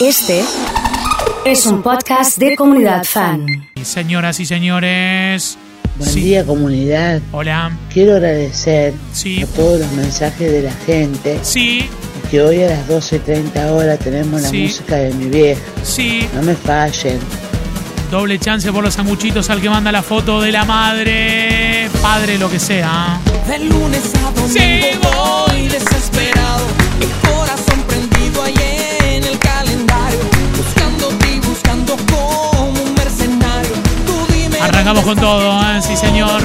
Este es un podcast de comunidad fan. Señoras y señores. Buen Sí. día comunidad. Hola. Quiero agradecer Sí. a todos los mensajes de la gente Sí, que hoy a las 12.30 horas tenemos la Sí. música de mi vieja. sí. No me fallen. Doble chance por los sanguchitos al que manda la foto de la madre. Padre, lo que sea. De lunes a domingo Sí, voy Arrancamos con todo, ¿eh? Sí, señor.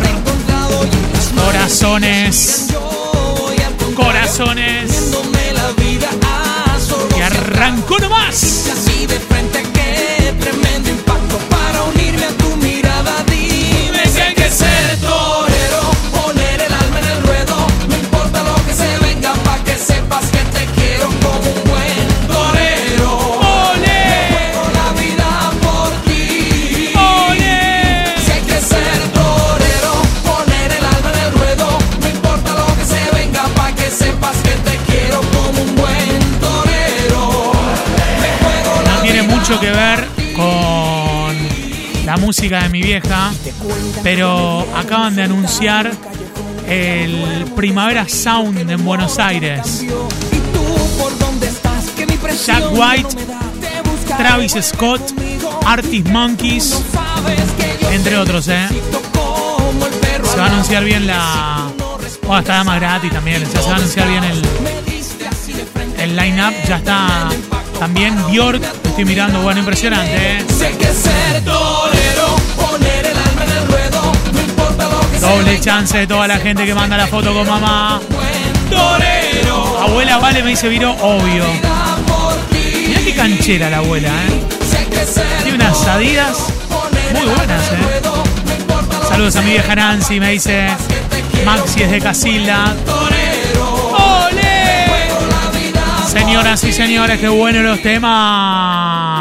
Corazones. Corazones. Y arrancó nomás. Vieja, pero acaban de anunciar el Primavera Sound en Buenos Aires. Jack White, Travis Scott, Artist Monkeys, entre otros, ¿eh? Se va a anunciar bien la. Bueno, está más gratis también. Se va a anunciar bien el, el line-up. Ya está también Bjork. Estoy mirando, bueno, impresionante, ¿eh? Doble chance de toda la gente que manda la foto con mamá. Abuela, vale, me dice Viro, obvio. Mirá qué canchera la abuela, ¿eh? Tiene unas adidas muy buenas, ¿eh? Saludos a mi vieja Nancy, me dice Maxi es de Casilda. ¡Ole! Señoras y señores, qué buenos los temas.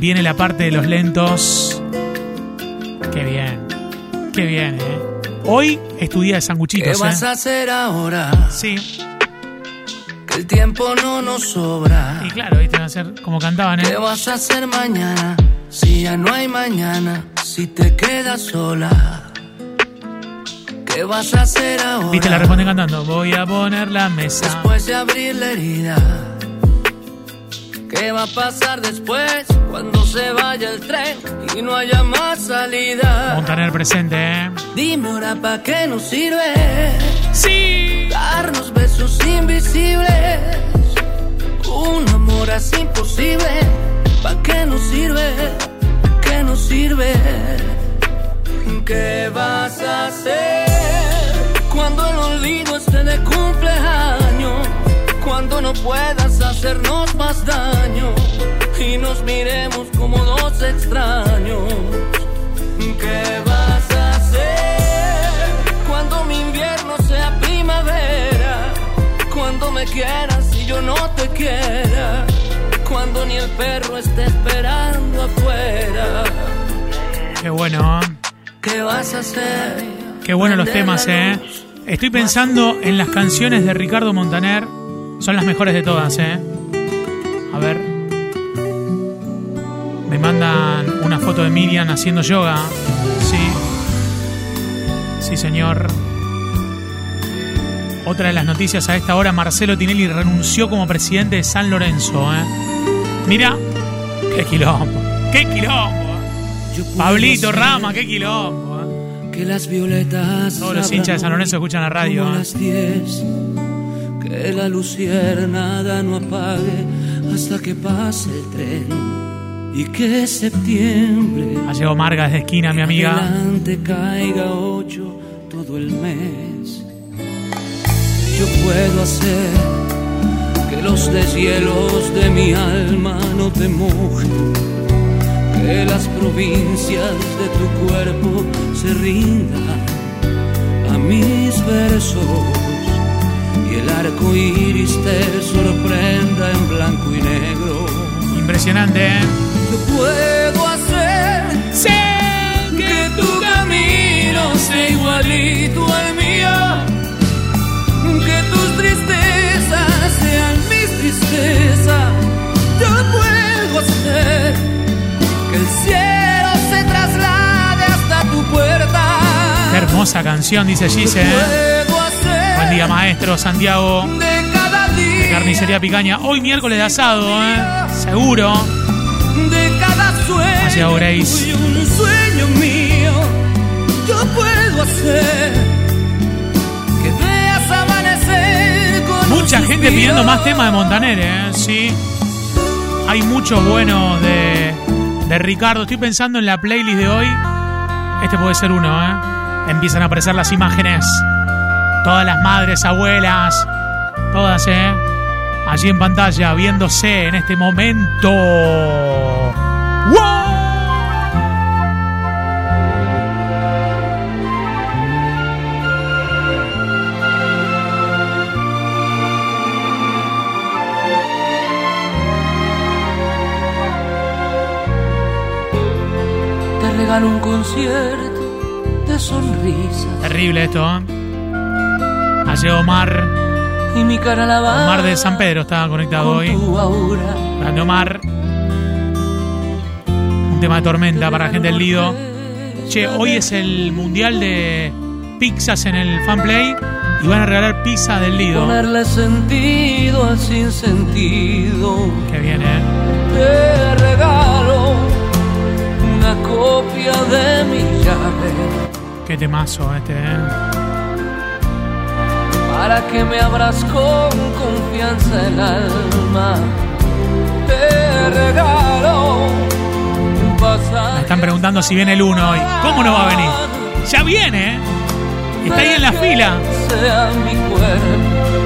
Viene la parte de los lentos. Qué bien. Qué bien, ¿eh? Hoy estudia de ¿Qué sanguchitos, vas ¿eh? a hacer ahora? Sí. Que el tiempo no nos sobra. Y claro, viste, va a ser como cantaban, ¿Qué ¿eh? vas a hacer mañana? Si ya no hay mañana, si te quedas sola. ¿Qué vas a hacer ahora? Viste, la responden cantando. Voy a poner la mesa. Después de abrir la herida. ¿Qué va a pasar después cuando se vaya el tren y no haya más salida? Montaner presente, ¿eh? Dime ahora pa' qué nos sirve Sí. darnos besos invisibles. Un amor así imposible, ¿pa' qué nos sirve? ¿Qué nos sirve? ¿Qué vas a hacer cuando el olvido esté de cumpleaños? Cuando no puedas hacernos más daño y nos miremos como dos extraños. ¿Qué vas a hacer cuando mi invierno sea primavera? Cuando me quieras y yo no te quiera. Cuando ni el perro esté esperando afuera. Qué bueno, ¿eh? ¿Qué vas a hacer? Qué bueno los temas, ¿eh? Estoy pensando en las canciones de Ricardo Montaner. Son las mejores de todas, ¿eh? A ver. Me mandan una foto de Miriam haciendo yoga. Sí. Sí, señor. Otra de las noticias a esta hora, Marcelo Tinelli renunció como presidente de San Lorenzo, ¿eh? Mira, qué quilombo, qué quilombo. Puedo Pablito Rama, qué quilombo. ¿eh? Que las violetas. Todos los hinchas de San Lorenzo escuchan la radio, ¿eh? Las 10. Que la luciérnaga no apague hasta que pase el tren. Y que septiembre. Ha llegado Marga desde esquina, mi amiga. Adelante caiga ocho todo el mes. Yo puedo hacer que los deshielos de mi alma no te mojen. Que las provincias de tu cuerpo se rindan a mis versos arco iris te sorprenda en blanco y negro. Impresionante, ¿eh? Yo puedo hacer sí, que, que tu camino sea igualito al mío, que tus tristezas sean mis tristezas. Yo puedo hacer que el cielo se traslade hasta tu puerta. Qué hermosa canción, dice Gise. ¿eh? Buen día, maestro Santiago. de Carnicería Picaña. Hoy miércoles de asado, ¿eh? Seguro. de cada sueño, Demasiado Grace. y un sueño mío, yo puedo hacer que veas amanecer con un Mucha gente suspiro. pidiendo más temas de Montaner, ¿eh? Sí. Hay muchos buenos de, de Ricardo. Estoy pensando en la playlist de hoy. Este puede ser uno, ¿eh? Empiezan a aparecer las imágenes. Todas las madres, abuelas, todas, ¿eh? Allí en pantalla, viéndose en este momento. ¡Wow! Te regalo un concierto de sonrisas Terrible esto, ¿eh? Allí Omar. y mi cara lavada Omar de San Pedro está conectado con hoy. Grande Omar. Un tema de tormenta para la gente del Lido. Che, hoy es el mundial de pizzas en el fanplay y van a regalar pizza del Lido. Ponerle sentido al sinsentido. Que viene, ¿eh? Te regalo una copia de mi llave Qué temazo este, ¿eh? Para que me abras con confianza el alma. Te regalo un pasaje. Me están preguntando si viene el 1 hoy. ¿Cómo no va a venir? Ya viene, ¿eh? Está ahí en la fila. Sea mi cuerpo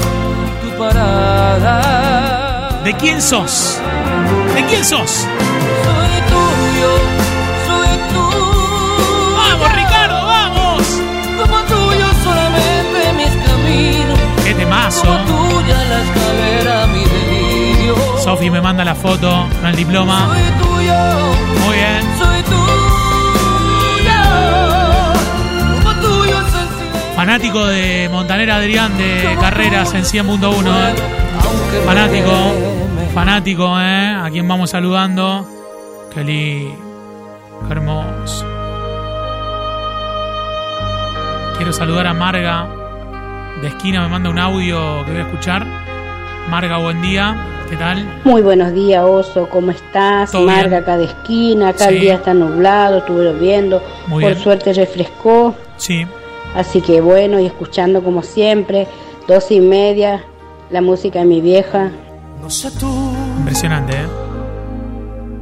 tu parada. ¿De quién sos? ¿De quién sos? Sofi me manda la foto con el diploma. Soy tuyo, Muy bien. soy tuyo. Como tuyo. Fanático de Montaner Adrián de carreras en 100.1, ¿eh? Fanático, fanático, ¿eh? A quien vamos saludando. Qué lindo, qué hermoso. Quiero saludar a Marga de esquina, me manda un audio que voy a escuchar. Marga, buen día, ¿qué tal? Muy buenos días, Oso, ¿cómo estás? Marga bien. acá de esquina, acá Sí. el día está nublado, estuve lloviendo, Muy por bien. suerte refrescó, Sí, así que bueno, y escuchando como siempre, doce y media, la música de mi vieja. No sé tú, impresionante, ¿eh?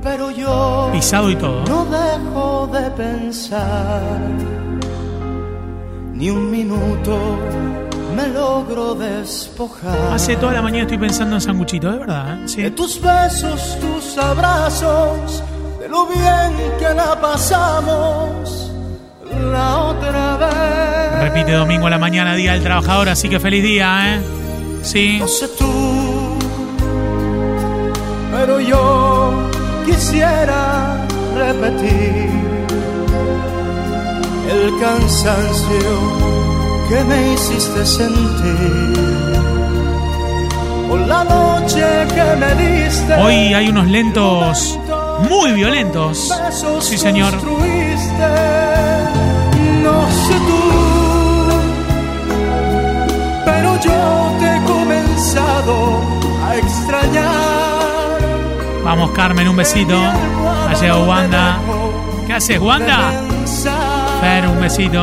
pero yo Pisado y todo. no dejo de pensar. Ni un minuto me logro despojar. Hace toda la mañana estoy pensando en sanguchito, de verdad, ¿eh? De Sí. tus besos, tus abrazos, de lo bien que la pasamos la otra vez. Repite domingo a la mañana, Día del Trabajador, así que feliz día, ¿eh? Sí. No sé tú, pero yo quisiera repetir el cansancio que me hiciste sentir. Por la noche que me diste. Hoy hay unos lentos muy violentos. Sí, señor. No sé tú, pero yo te he comenzado a extrañar. Vamos, Carmen, un besito. Ha llegado Wanda. ¿Qué haces, Wanda? Fer, un besito.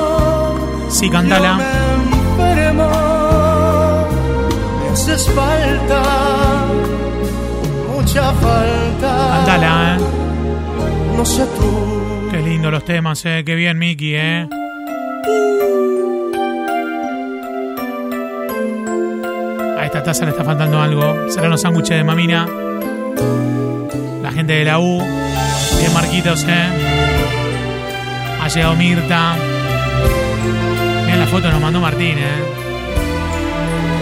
Sí, Yo cantala. me enfermo, me haces falta, mucha falta. Cantala, ¿eh? No sé tú, Qué lindo los temas, ¿eh? Qué bien, Miki, ¿eh? A esta taza le está faltando algo. Serán los sándwiches de mamina. La gente de la U. Bien, Marquitos, ¿eh? Ha llegado Mirta. La foto nos mandó Martín, ¿eh?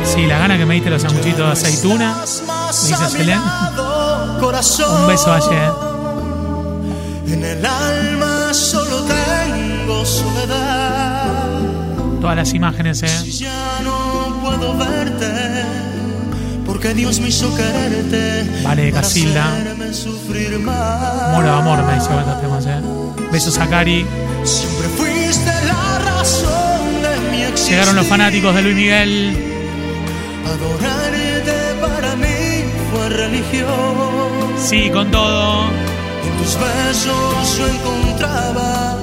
Sí, la gana que me diste los sanguchitos de aceituna. Me dice Selén. Un beso ayer. En el alma solo tengo soledad. Todas las imágenes, ¿eh? Ya no puedo verte. Porque Dios me hizo quererte. Vale, de Casilda. Muero de amor, me dice con estos temas, ¿eh? Besos a Cari. Siempre fuiste Llegaron los fanáticos de Luis Miguel. Adorarte para mí fue religión. Sí, con todo. En tus besos yo encontraba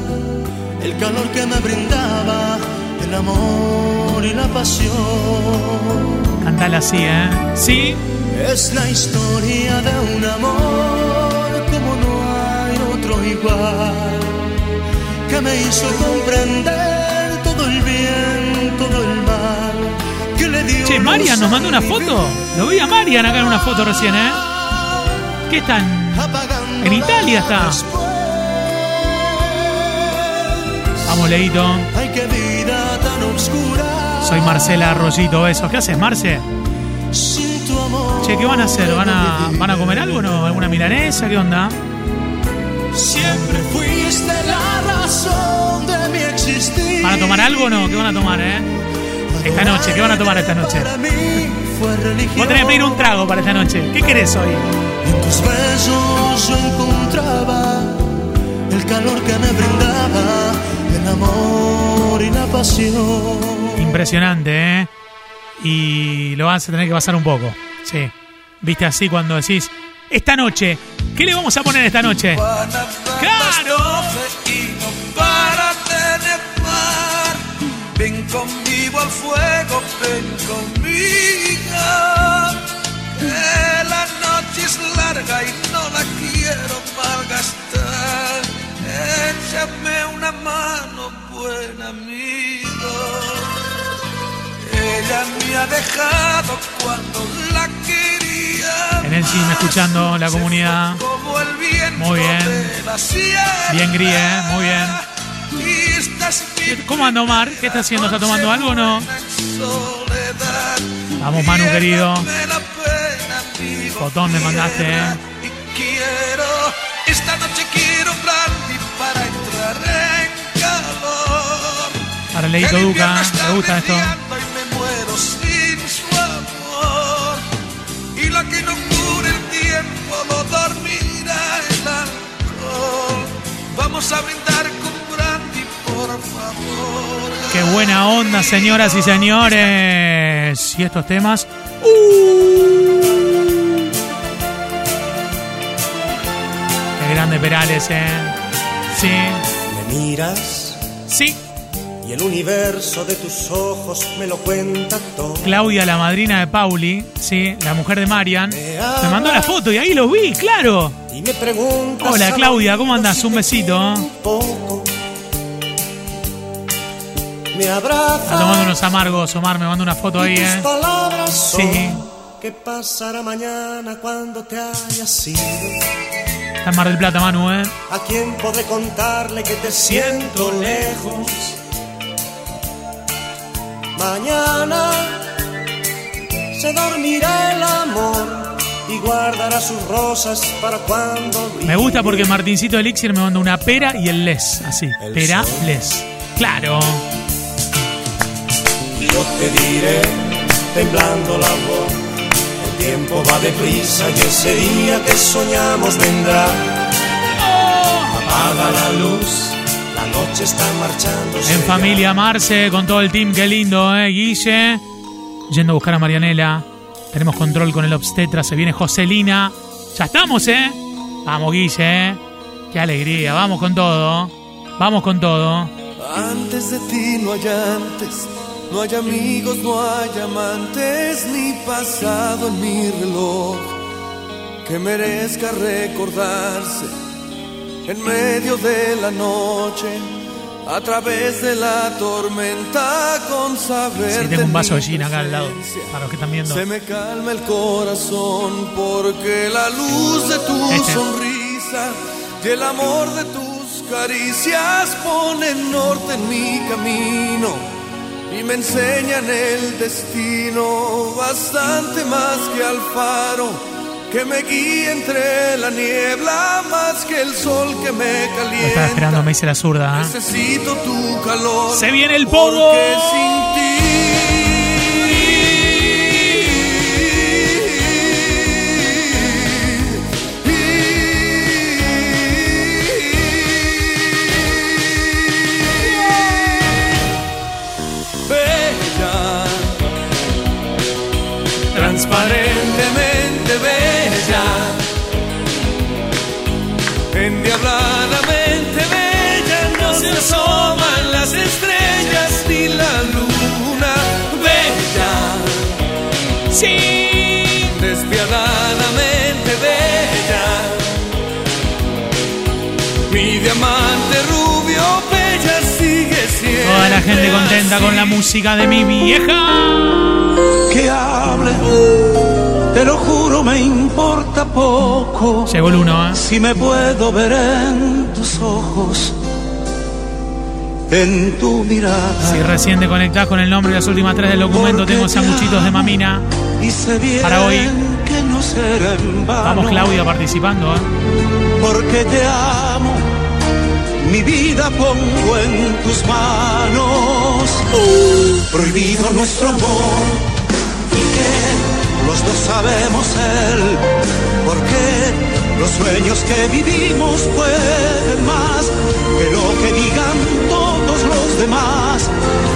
el calor que me brindaba, el amor y la pasión. Cantala así, ¿eh? Sí. Es la historia de un amor como no hay otro igual, que me hizo comprender Che, Marian nos mandó una foto. Lo vi a Marian acá en una foto recién, ¿eh? ¿Qué están? En Italia está. Vamos, Leito. Soy Marcela Arroyito, besos. ¿Qué haces, Marce? Che, ¿qué van a hacer? ¿Van a, ¿Van a comer algo no? ¿Alguna milanesa? ¿Qué onda? Siempre fuiste la razón de mi existir. ¿Van a tomar algo o no? ¿Qué van a tomar, eh? Esta noche, ¿qué van a tomar esta noche? Vos tenés que pedir un trago para esta noche. ¿Qué querés hoy? En tus besos yo encontraba el calor que me brindaba, el amor y la pasión. Impresionante, ¿eh? Y lo vas a tener que pasar un poco. Sí. ¿Viste así cuando decís, esta noche, ¿qué le vamos a poner esta noche? ¡Claro! Conmigo al fuego, ven conmigo. Que la noche es larga y no la quiero malgastar. Échame una mano, buen amigo. Ella me ha dejado cuando la quería. En el cine, escuchando la comunidad. Muy bien. Bien, Grie, ¿eh? Muy bien. ¿Cómo anda Omar? ¿Qué está haciendo? ¿Está tomando algo o no? Vamos, Manu, querido. Fotón me mandaste, ¿eh? Esta noche quiero brandy para entrar en calor. Para Leito El Duca, invierno está ¿le gusta esto? brillando Y me muero sin su amor. Y la que no cure el tiempo lo dormirá el alcohol. Vamos a brindar Qué buena onda, señoras y señores. Y estos temas. ¡Uh! Qué grande Perales, ¿eh? Sí, Me miras sí. y el universo de tus ojos me lo cuenta todo. Claudia, la madrina de Pauli, sí, la mujer de Marian, me mandó la foto y ahí lo vi, claro. Y me. Hola, Claudia, ¿cómo andás? Un besito. quiero un poco. Me abraza. Está tomando unos amargos, Omar, me manda una foto ahí, ¿eh? palabras son Sí. ¿Qué pasará mañana cuando te hayas ido? Está en Mar del Plata, Manu, ¿eh? ¿A quién podré contarle que te siento lejos? Mañana se dormirá el amor y guardará sus rosas para cuando Me gusta porque Martincito Elixir me manda una pera y el les, así. El Pera, sol. les. Claro. Yo te diré, temblando la voz, el tiempo va deprisa y ese día que soñamos vendrá. Apaga la luz, la noche está marchando. En familia, Marce, con todo el team, qué lindo, ¿eh? Guille. Yendo a buscar a Marianela. Tenemos control con el obstetra, se viene Joselina. Ya estamos, ¿eh? Vamos, Guille, ¿eh? Qué alegría, vamos con todo. Vamos con todo. Antes de ti no hay antes, no hay amigos, no hay amantes, ni pasado en mi reloj que merezca recordarse en medio de la noche, a través de la tormenta, con saber. Sí, tengo un vaso de gin acá al lado, para los que están viendo. Se me calma el corazón porque la luz de tu Este. sonrisa y el amor de tus caricias ponen norte en mi camino y me enseñan el destino bastante más que al faro que me guía entre la niebla más que el sol que me calienta. estaba esperando, me dice la zurda. ¿eh? Necesito tu calor. Se viene el pogo. porque sin ti. Música de mi vieja. Que hable, te lo juro, me importa poco. Llegó el uno, ¿eh? Si me puedo ver en tus ojos, en tu mirada. Si recién te conectás con el nombre y las últimas tres del documento, tengo sanguchitos de mamina. Y bien Para hoy. que no será en vano. Vamos, Claudia, participando, ¿eh? Porque te amo, mi vida pongo en tus manos. Prohibido nuestro amor y que los dos sabemos él. Porque los sueños que vivimos pueden más que lo que digan todos los demás.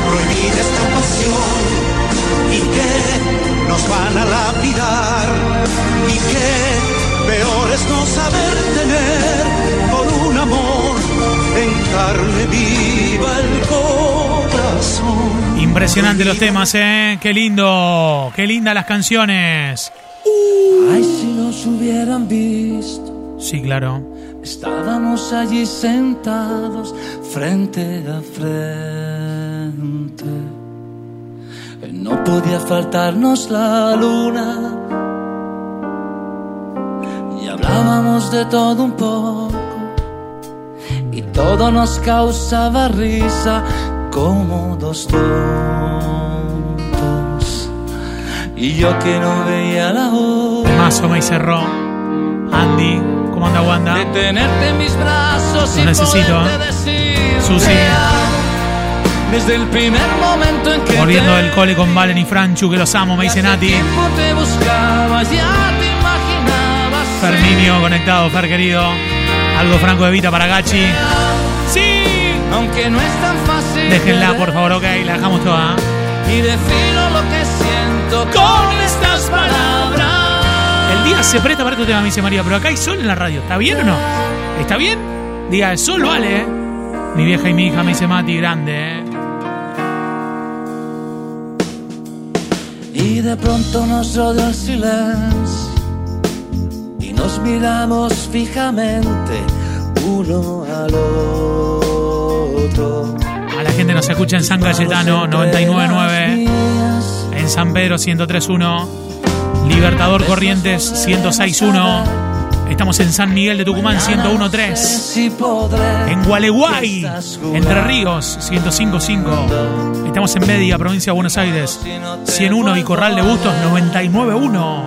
Prohibida esta pasión y que nos van a lapidar y que peor es no saber tener por un amor en carne viva el corazón. Impresionante los temas, ¿eh? Qué lindo, qué lindas las canciones. Ay, si nos hubieran visto, Sí, claro. estábamos allí sentados frente a frente. No podía faltarnos la luna. Y hablábamos de todo un poco. Y todo nos causaba risa como dos tontos. Y yo que no veía la hora. Mazo me cerró. Andy, ¿cómo anda Wanda? de tenerte en mis brazos Lo necesito, ¿eh? decir Susi. Desde el primer momento en que Volviendo del cole con Valen y Franchu, que los amo, me dice Nati. te buscaba, ya te imaginabas. Ferminio conectado, Fer querido. Algo Franco de Vita para Gachi. Aunque no es tan fácil. Déjenla, por favor, ok, la dejamos toda. Y defino lo que siento con estas palabras. El día se presta para este tema, me dice María, pero acá hay sol en la radio. ¿Está bien o no? ¿Está bien? Diga, el sol vale, ¿eh? Mi vieja y mi hija me dice Mati, grande, ¿eh? Y de pronto nos rodeó el silencio y nos miramos fijamente uno al otro. A la gente nos escucha en San Cayetano 999, en San Pedro 1031, Libertador Corrientes 1061. Estamos en San Miguel de Tucumán 1013. Si podré. En Gualeguay, Entre Ríos 1055. Estamos en Media, provincia de Buenos Aires 101 y Corral de Bustos 991.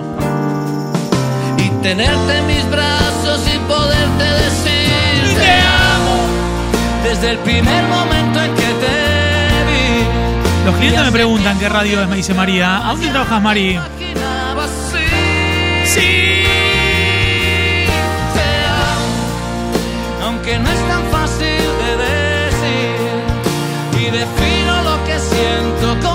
Y tenerte en mis brazos desde el primer momento en que te vi. Los clientes me preguntan qué radio es, me dice María. ¿A dónde trabajas, Mari? Sí. Aunque no es tan fácil de decir. Y defino lo que siento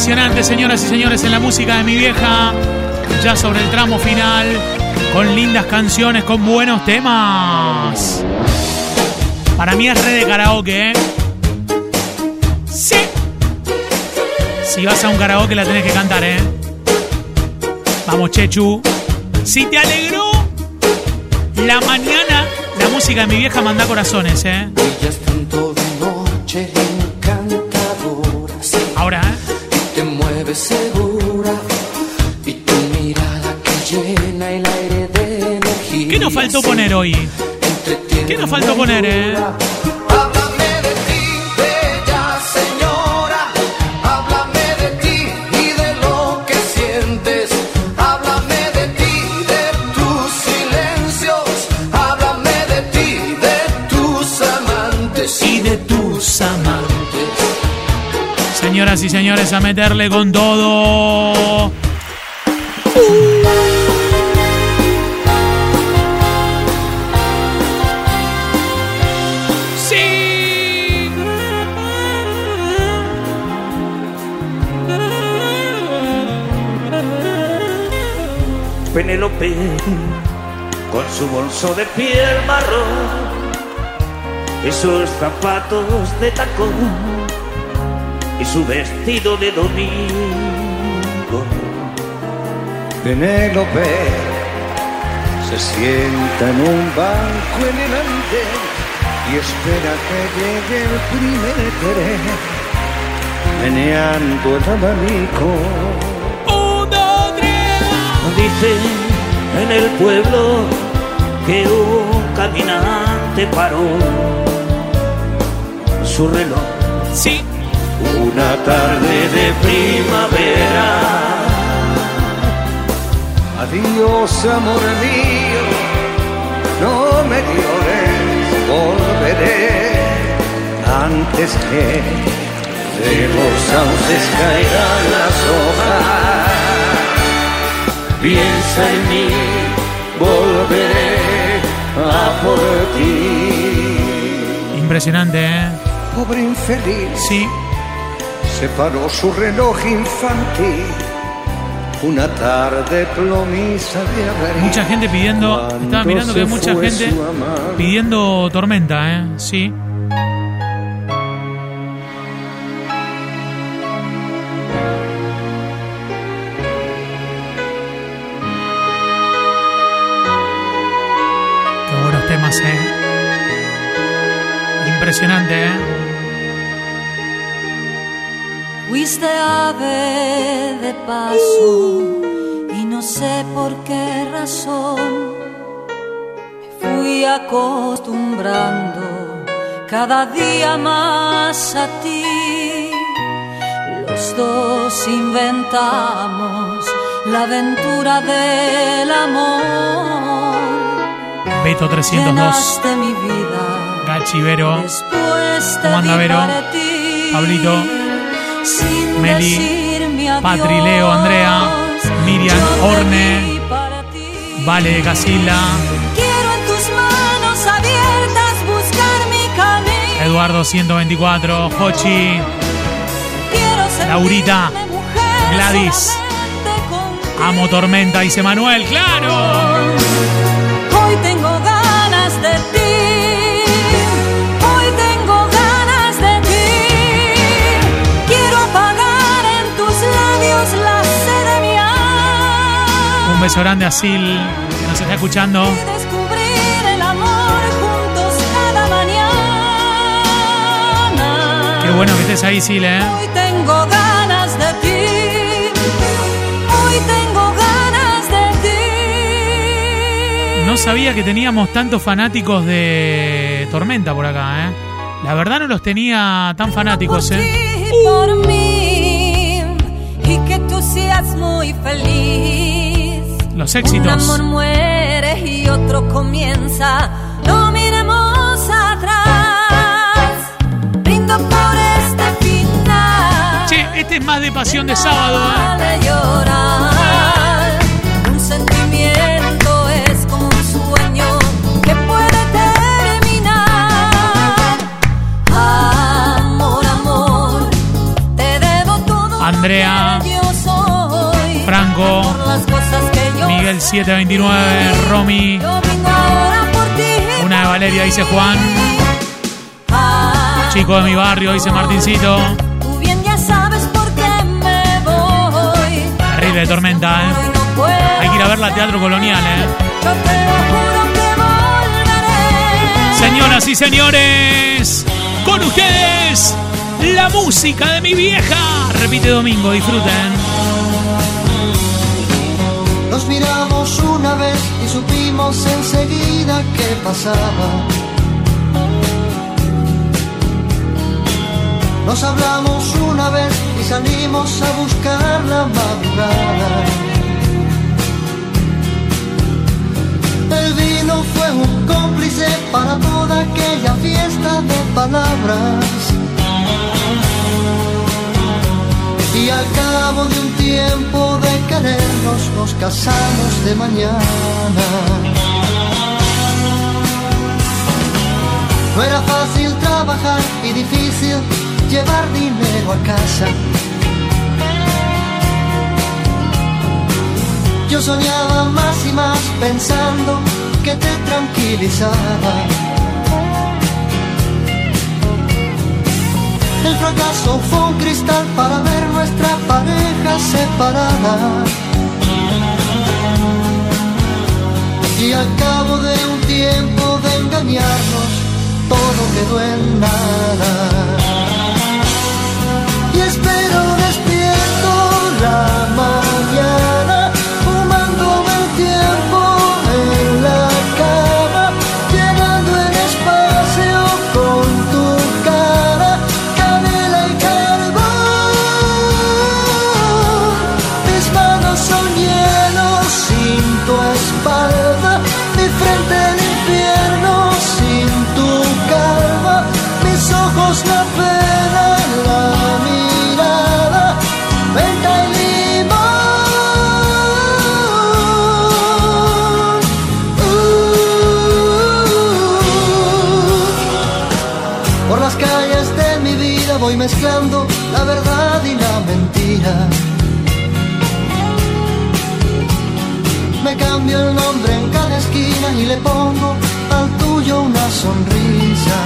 Impresionante, señoras y señores, en la música de mi vieja. Ya sobre el tramo final, con lindas canciones, con buenos temas. Para mí es re de karaoke, ¿eh? Sí. Si vas a un karaoke la tenés que cantar, ¿eh? Vamos, Chechu. Si te alegró la mañana, la música de mi vieja manda corazones, ¿eh? Noche te mueves segura y tu mirada que llena el aire de nos faltó poner hoy? ¿Qué nos faltó poner, eh? Señoras y señores, a meterle con todo. Sí. Penélope con su bolso de piel marrón y sus zapatos de tacón y su vestido de domingo. Penélope se sienta en un banco en el andén y espera que llegue el primer tren, meneando el abanico. Dice en el pueblo que un caminante paró su reloj. Sí. Una tarde de primavera. Adiós, amor mío, no me llores, volveré antes que de los sauces caigan las hojas. Piensa en mí, volveré a por ti. Impresionante, ¿eh? Pobre infeliz, Sí. Se paró su reloj infantil. Una tarde plomiza de abril. Mucha gente pidiendo. Cuando Estaba mirando que hay mucha gente pidiendo tormenta, ¿eh? Sí. Qué buenos temas, ¿eh? Impresionante, ¿eh? Fuiste ave de paso y no sé por qué razón me fui acostumbrando cada día más a ti. Los dos inventamos la aventura del amor. Beto 302. Llenaste mi vida. Gachi Vero. Después te ¿Cómo anda, Vero? Pablito. Meli, decirme adiós. Patri, Leo, Andrea, Miriam, Orne. Vale de Casilla, Quiero en tus manos abiertas buscar mi camino. Eduardo 124, Jochi, Quiero sentirme Laurita, Gladys. Amo Tormenta, dice Manuel, claro. Hoy tengo ganas de ti. Alma. Un beso grande a Sil, que nos está escuchando. Qué bueno que estés ahí, Sil, ¿eh? Hoy tengo ganas de ti. Hoy tengo ganas de ti. No sabía que teníamos tantos fanáticos de Tormenta por acá, ¿eh? La verdad no los tenía tan fanáticos, ¿eh? ti por mí y que tú seas muy feliz. Los Un éxitos. amor muere y otro comienza. No miremos atrás. Brindo por este final. Che, este es más de pasión de sábado, ¿eh? de llorar. Un sentimiento es como un sueño que puede terminar. Amor, amor, te debo todo. Andrea. Franco, Por las cosas Miguel 729, Romy, una de Valeria, dice Juan. Chico de mi barrio, dice Martincito. Terrible tormenta, ¿eh? Hay que ir a ver la Teatro Colonial, ¿eh? Señoras y señores, con ustedes, la música de mi vieja. Repite domingo, disfruten. Nos miramos una vez y supimos enseguida qué pasaba. Nos hablamos una vez y salimos a buscar la madrugada. El vino fue un cómplice para toda aquella fiesta de palabras. Y al cabo de un tiempo de querernos nos casamos de mañana. No era fácil trabajar y difícil llevar dinero a casa. Yo soñaba más y más pensando que te tranquilizaba. El fracaso fue un cristal para ver nuestra pareja separada. Y al cabo de un tiempo de engañarnos, todo quedó en nada. Y espero despierto la mezclando la verdad y la mentira. Me cambio el nombre en cada esquina y le pongo al tuyo una sonrisa.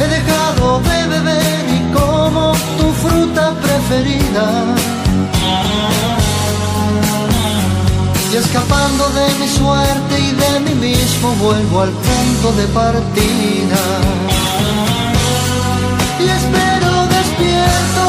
He dejado de beber y como tu fruta preferida. Escapando de mi suerte y de mí mismo vuelvo al punto de partida. Y espero despierto